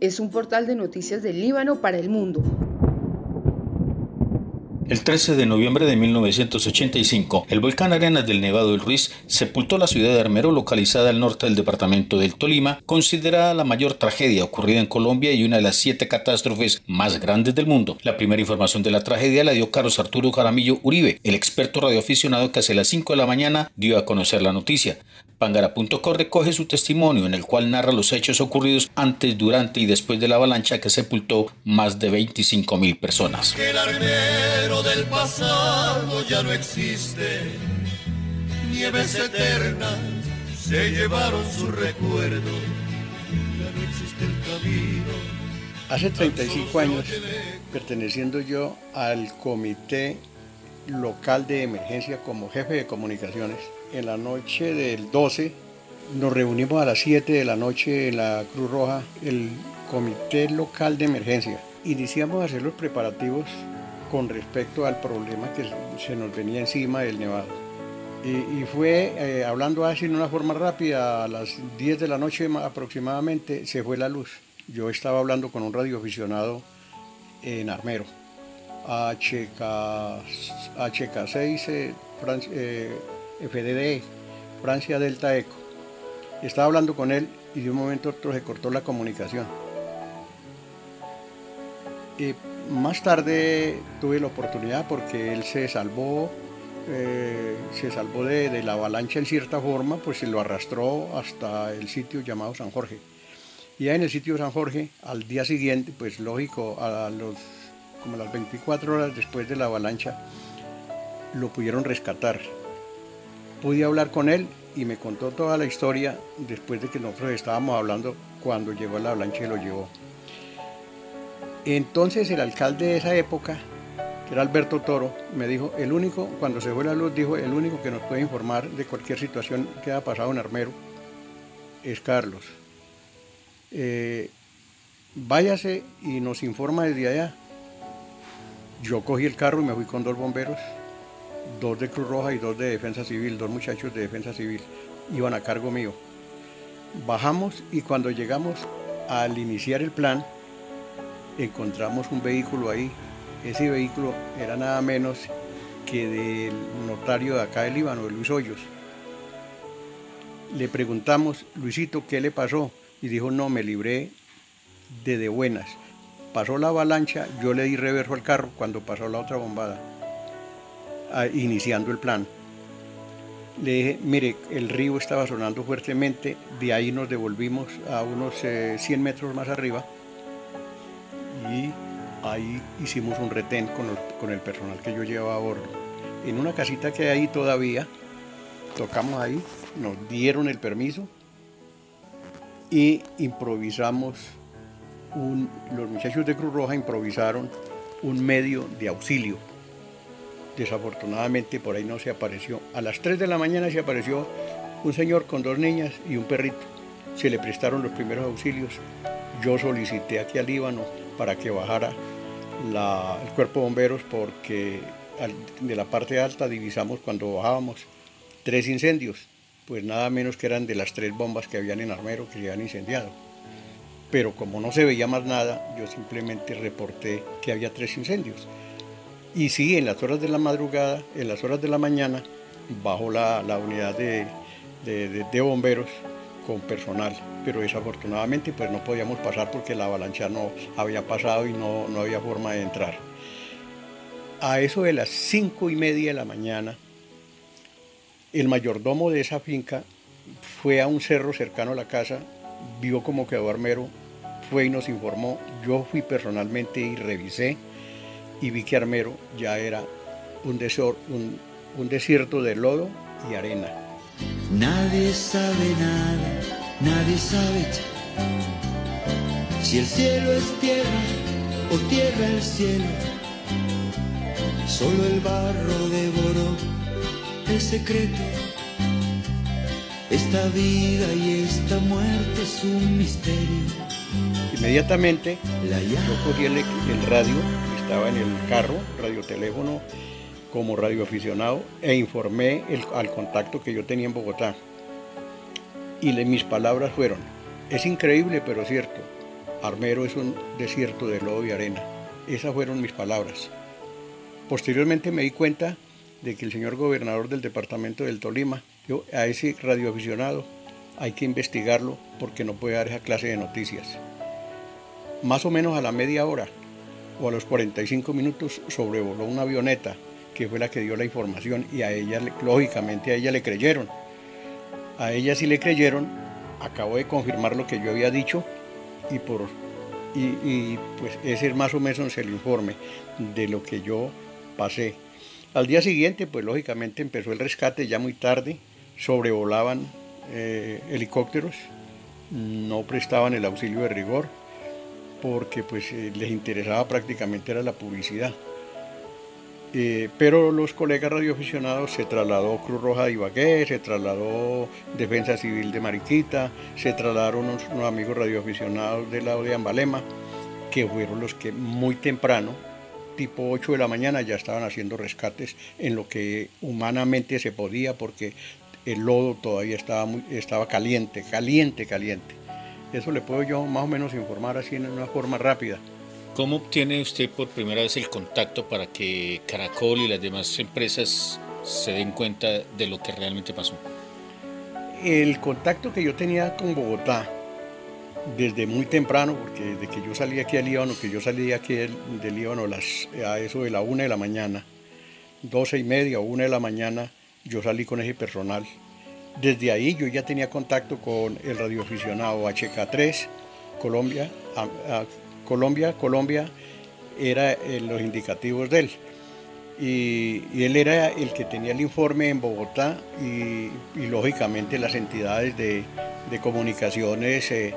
Es un portal de noticias del Líbano para el mundo. El 13 de noviembre de 1985, el volcán Arenas del Nevado del Ruiz sepultó la ciudad de Armero, localizada al norte del departamento del Tolima, considerada la mayor tragedia ocurrida en Colombia y una de las siete catástrofes más grandes del mundo. La primera información de la tragedia la dio Carlos Arturo Jaramillo Uribe, el experto radioaficionado que hace las 5 de la mañana dio a conocer la noticia. Pangara.co recoge su testimonio en el cual narra los hechos ocurridos antes, durante y después de la avalancha que sepultó más de 25 mil personas. El armero del pasado ya no existe, nieves eternas se llevaron su recuerdo, ya no existe el camino. Hace 35 años, perteneciendo yo al comité local de emergencia como jefe de comunicaciones, en la noche del 12 nos reunimos a las 7 de la noche en la Cruz Roja, el comité local de emergencia. Iniciamos a hacer los preparativos con respecto al problema que se nos venía encima del nevado. Y, fue, eh, hablando así en una forma rápida, a las 10 de la noche aproximadamente se fue la luz. Yo estaba hablando con un radioaficionado en Armero, HK, HK6, eh, FDD, Francia Delta Eco. Estaba hablando con él y de un momento a otro se cortó la comunicación. Y más tarde tuve la oportunidad porque él se salvó, eh, se salvó de, la avalancha en cierta forma, pues se lo arrastró hasta el sitio llamado San Jorge. Y en el sitio San Jorge, al día siguiente, pues lógico, a los, como las 24 horas después de la avalancha, lo pudieron rescatar pude hablar con él y me contó toda la historia después de que nosotros estábamos hablando cuando llegó la avalancha y lo llevó. Entonces el alcalde de esa época, que era Alberto Toro, me dijo, el único, cuando se fue la luz, dijo, el único que nos puede informar de cualquier situación que haya pasado en Armero es Carlos. Eh, váyase y nos informa desde allá. Yo cogí el carro y me fui con dos bomberos dos de Cruz Roja y dos de Defensa Civil, dos muchachos de Defensa Civil, iban a cargo mío. Bajamos y cuando llegamos al iniciar el plan, encontramos un vehículo ahí. Ese vehículo era nada menos que del notario de acá del Líbano, de Luis Hoyos. Le preguntamos, Luisito, ¿qué le pasó? Y dijo, no, me libré de de buenas. Pasó la avalancha, yo le di reverso al carro cuando pasó la otra bombada iniciando el plan. Le dije, mire, el río estaba sonando fuertemente, de ahí nos devolvimos a unos 100 eh, metros más arriba y ahí hicimos un retén con el, con el personal que yo llevaba a bordo. En una casita que hay ahí todavía, tocamos ahí, nos dieron el permiso y improvisamos, un, los muchachos de Cruz Roja improvisaron un medio de auxilio Desafortunadamente por ahí no se apareció. A las 3 de la mañana se apareció un señor con dos niñas y un perrito. Se le prestaron los primeros auxilios. Yo solicité aquí al Líbano para que bajara el cuerpo de bomberos porque de la parte alta divisamos cuando bajábamos tres incendios, pues nada menos que eran de las tres bombas que habían en Armero que se habían incendiado. Pero como no se veía más nada, yo simplemente reporté que había tres incendios. Y sí, en las horas de la madrugada, en las horas de la mañana, bajo la, unidad de, bomberos con personal, pero desafortunadamente pues no podíamos pasar porque la avalancha no había pasado y no, no había forma de entrar. A eso de las cinco y media de la mañana, el mayordomo de esa finca fue a un cerro cercano a la casa, vio cómo quedó Armero, fue y nos informó. Yo fui personalmente y revisé y vi que Armero ya era un, un, desierto de lodo y arena. Nadie sabe nada, nadie sabe si el cielo es tierra o tierra el cielo. Solo el barro devoró el secreto. Esta vida y esta muerte es un misterio. Inmediatamente yo cogí el, el radio estaba en el carro, radioteléfono, como radioaficionado, e informé al contacto que yo tenía en Bogotá. Y mis palabras fueron, Es increíble, pero cierto. Armero es un desierto de lodo y arena. Esas fueron mis palabras. Posteriormente me di cuenta de que el señor gobernador del departamento del Tolima, yo, a ese radioaficionado hay que investigarlo porque no puede dar esa clase de noticias. Más o menos a la media hora o a los 45 minutos sobrevoló una avioneta que fue la que dio la información y a ella, lógicamente a ella le creyeron. A ella sí le creyeron, acabo de confirmar lo que yo había dicho y, por, y, pues ese es más o menos el informe de lo que yo pasé. Al día siguiente, pues lógicamente empezó el rescate ya muy tarde, sobrevolaban eh, helicópteros, no prestaban el auxilio de rigor porque pues eh, les interesaba prácticamente era la publicidad. Eh, pero los colegas radioaficionados se trasladó Cruz Roja de Ibagué, se trasladó Defensa Civil de Mariquita, se trasladaron unos, amigos radioaficionados del lado de Ambalema, que fueron los que muy temprano, tipo 8 de la mañana, ya estaban haciendo rescates en lo que humanamente se podía, porque el lodo todavía estaba, muy, estaba caliente, caliente, caliente. Eso le puedo yo más o menos informar así en una forma rápida. ¿Cómo obtiene usted por primera vez el contacto para que Caracol y las demás empresas se den cuenta de lo que realmente pasó? El contacto que yo tenía con Bogotá desde muy temprano, porque desde que yo salí aquí al Líbano, que yo salí aquí del, Líbano las, a eso de la una de la mañana, doce y media o una de la mañana, yo salí con ese personal. Desde ahí yo ya tenía contacto con el radioaficionado HK3, Colombia, Colombia, Colombia era eh, los indicativos de él. Y, él era el que tenía el informe en Bogotá y, lógicamente las entidades de, comunicaciones, eh,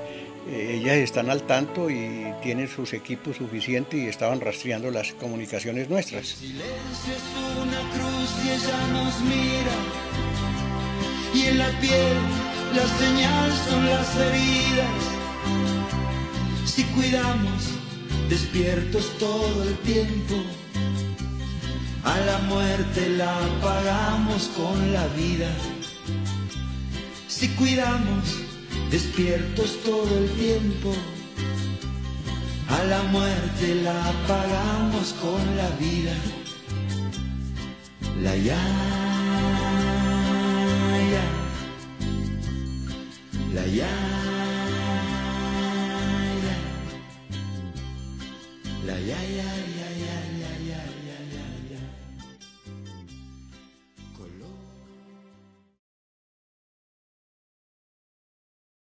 eh, ellas están al tanto y tienen sus equipos suficientes y estaban rastreando las comunicaciones nuestras. silencio es una cruz y ella nos mira en la piel las señales son las heridas si cuidamos despiertos todo el tiempo. A la muerte la pagamos con la vida. Si cuidamos despiertos todo el tiempo. A la muerte la pagamos con la vida. La ya, la ya. La ya ya